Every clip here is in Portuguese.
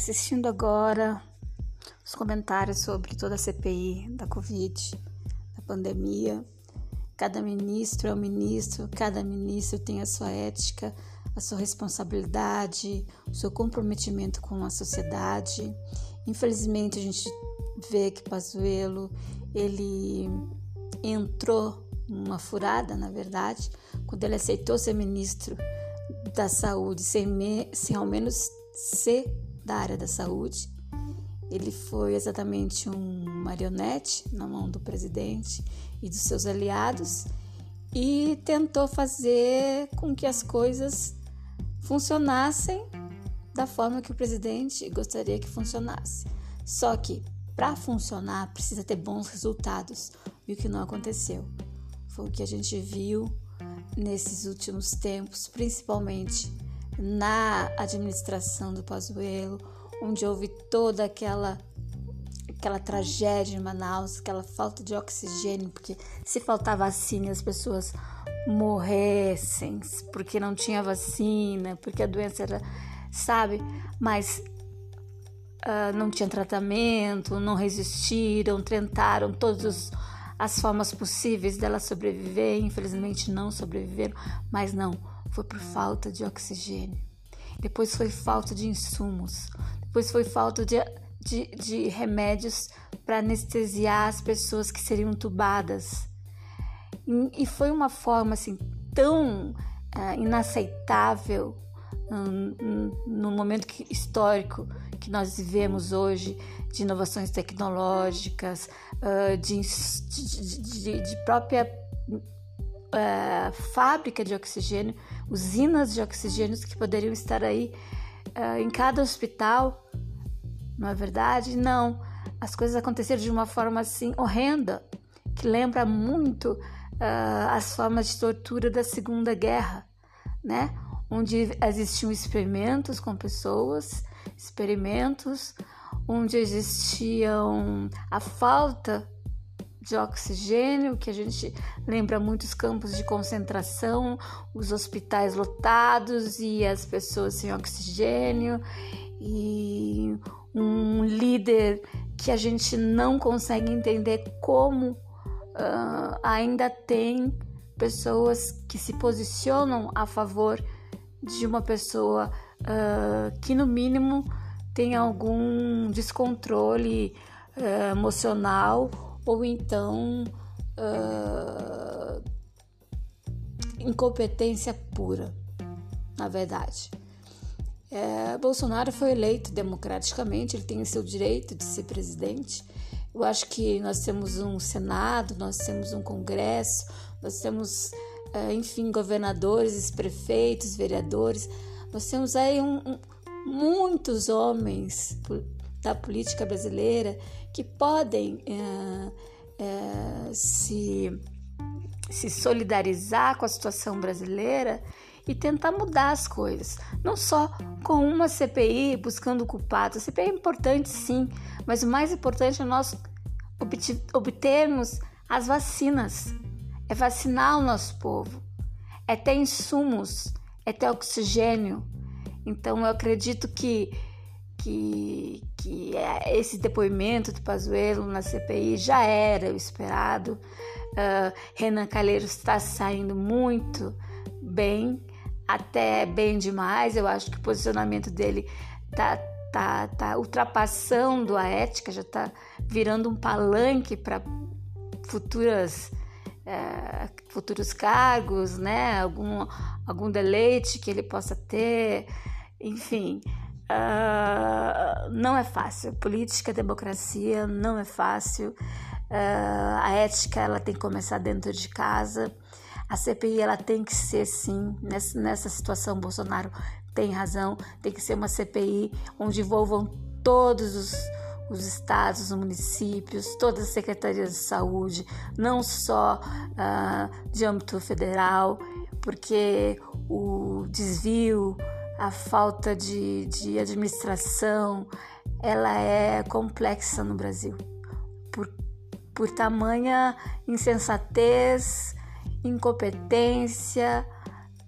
assistindo agora os comentários sobre toda a CPI da Covid, da pandemia. Cada ministro é um ministro, cada ministro tem a sua ética, a sua responsabilidade, o seu comprometimento com a sociedade. Infelizmente, a gente vê que Pazuello, ele entrou numa furada, na verdade, quando ele aceitou ser ministro da saúde, sem, me, sem ao menos ser da área da saúde. Ele foi exatamente um marionete na mão do presidente e dos seus aliados e tentou fazer com que as coisas funcionassem da forma que o presidente gostaria que funcionasse. Só que para funcionar precisa ter bons resultados e o que não aconteceu foi o que a gente viu nesses últimos tempos, principalmente na administração do Pazuello, onde houve toda aquela aquela tragédia em Manaus, aquela falta de oxigênio, porque se faltar vacina as pessoas morressem, porque não tinha vacina, porque a doença era, sabe, mas uh, não tinha tratamento, não resistiram, tentaram todos os as formas possíveis dela sobreviver, infelizmente não sobreviveram, mas não, foi por falta de oxigênio. Depois foi falta de insumos, depois foi falta de, de, de remédios para anestesiar as pessoas que seriam tubadas. E, e foi uma forma assim tão uh, inaceitável um, no momento que, histórico que nós vivemos hoje, de inovações tecnológicas, uh, de, de, de, de, própria uh, fábrica de oxigênio, usinas de oxigênio que poderiam estar aí uh, em cada hospital. Não é verdade? Não. As coisas aconteceram de uma forma assim horrenda, que lembra muito as formas de tortura da Segunda Guerra, né? Onde existiam experimentos com pessoas, experimentos onde existiam a falta de oxigênio, que a gente lembra muitos campos de concentração, os hospitais lotados e as pessoas sem oxigênio, e um líder que a gente não consegue entender como uh, ainda tem pessoas que se posicionam a favor de uma pessoa uh, que, no mínimo, tem algum descontrole uh, emocional ou então uh, incompetência pura, na verdade. É, Bolsonaro foi eleito democraticamente, ele tem o seu direito de ser presidente. Eu acho que nós temos um Senado, nós temos um Congresso, nós temos, é, enfim, governadores, prefeitos, vereadores. Nós temos aí um, um muitos homens da política brasileira que podem é, é, se, se solidarizar com a situação brasileira e tentar mudar as coisas. Não só com uma CPI buscando culpados. A CPI é importante, sim, mas o mais importante é nós obtermos as vacinas. É vacinar o nosso povo. É ter insumos, é ter oxigênio, então eu acredito que, que, que é, esse depoimento do Pazuello na CPI já era o esperado. Uh, Renan Calheiros está saindo muito bem, até bem demais. Eu acho que o posicionamento dele tá, tá, tá ultrapassando a ética, já está virando um palanque para futuras é, futuros cargos, né? Algum, algum deleite que ele possa ter. Enfim, uh, não é fácil. Política, democracia não é fácil. Uh, a ética ela tem que começar dentro de casa. A CPI ela tem que ser sim nessa, nessa situação. Bolsonaro tem razão. Tem que ser uma CPI onde envolvam todos os os estados, os municípios, todas as secretarias de saúde, não só uh, de âmbito federal, porque o desvio a falta de, de administração, ela é complexa no Brasil. Por, por tamanha insensatez, incompetência,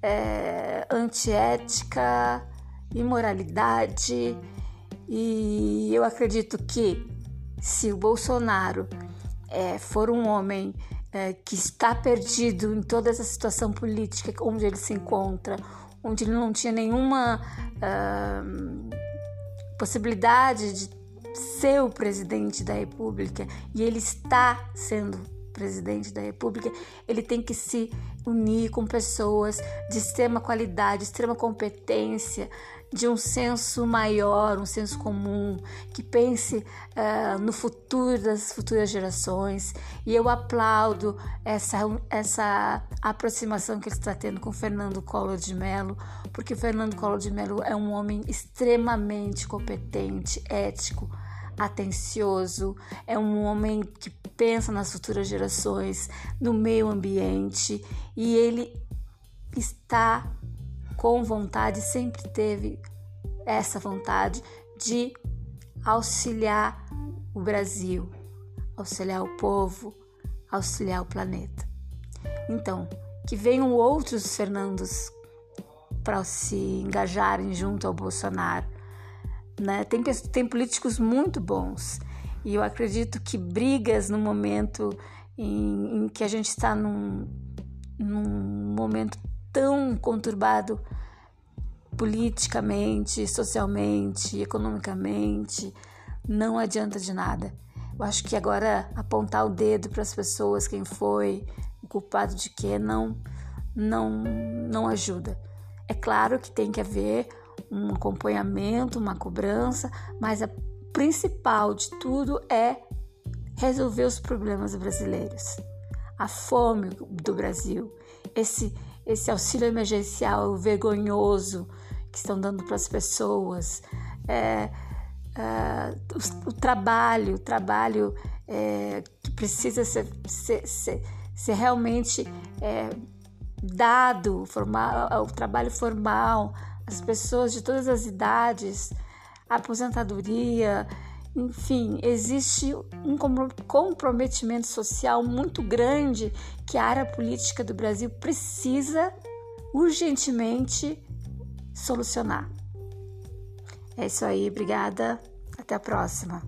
é, antiética, imoralidade E eu acredito que se o Bolsonaro é, for um homem é, que está perdido em toda essa situação política onde ele se encontra, onde ele não tinha nenhuma uh, possibilidade de ser o presidente da República e ele está sendo presidente da República, ele tem que se unir com pessoas de extrema qualidade, extrema competência, de um senso maior, um senso comum, que pense uh, no futuro das futuras gerações. E eu aplaudo essa, essa aproximação que ele está tendo com Fernando Collor de Mello, porque Fernando Collor de Mello é um homem extremamente competente, ético, atencioso, é um homem que pensa nas futuras gerações, no meio ambiente e ele está com vontade, sempre teve essa vontade de auxiliar o Brasil, auxiliar o povo, auxiliar o planeta. Então, que venham outros Fernandos para se engajarem junto ao Bolsonaro. Né? Tem, tem políticos muito bons e eu acredito que brigas no momento em, em que a gente está num, num momento tão conturbado politicamente, socialmente, economicamente, não adianta de nada. Eu acho que agora apontar o dedo para as pessoas, quem foi, o culpado de quê, não, não, não ajuda. É claro que tem que haver um acompanhamento, uma cobrança, mas a principal de tudo é resolver os problemas brasileiros. A fome do Brasil, esse, esse auxílio emergencial vergonhoso que estão dando para as pessoas, é, é, o, o, trabalho, o trabalho é, que precisa ser, ser, ser, ser realmente é, dado, formal, o trabalho formal, as pessoas de todas as idades, aposentadoria, enfim, existe um comprometimento social muito grande que a área política do Brasil precisa urgentemente solucionar. É isso aí, obrigada. Até a próxima.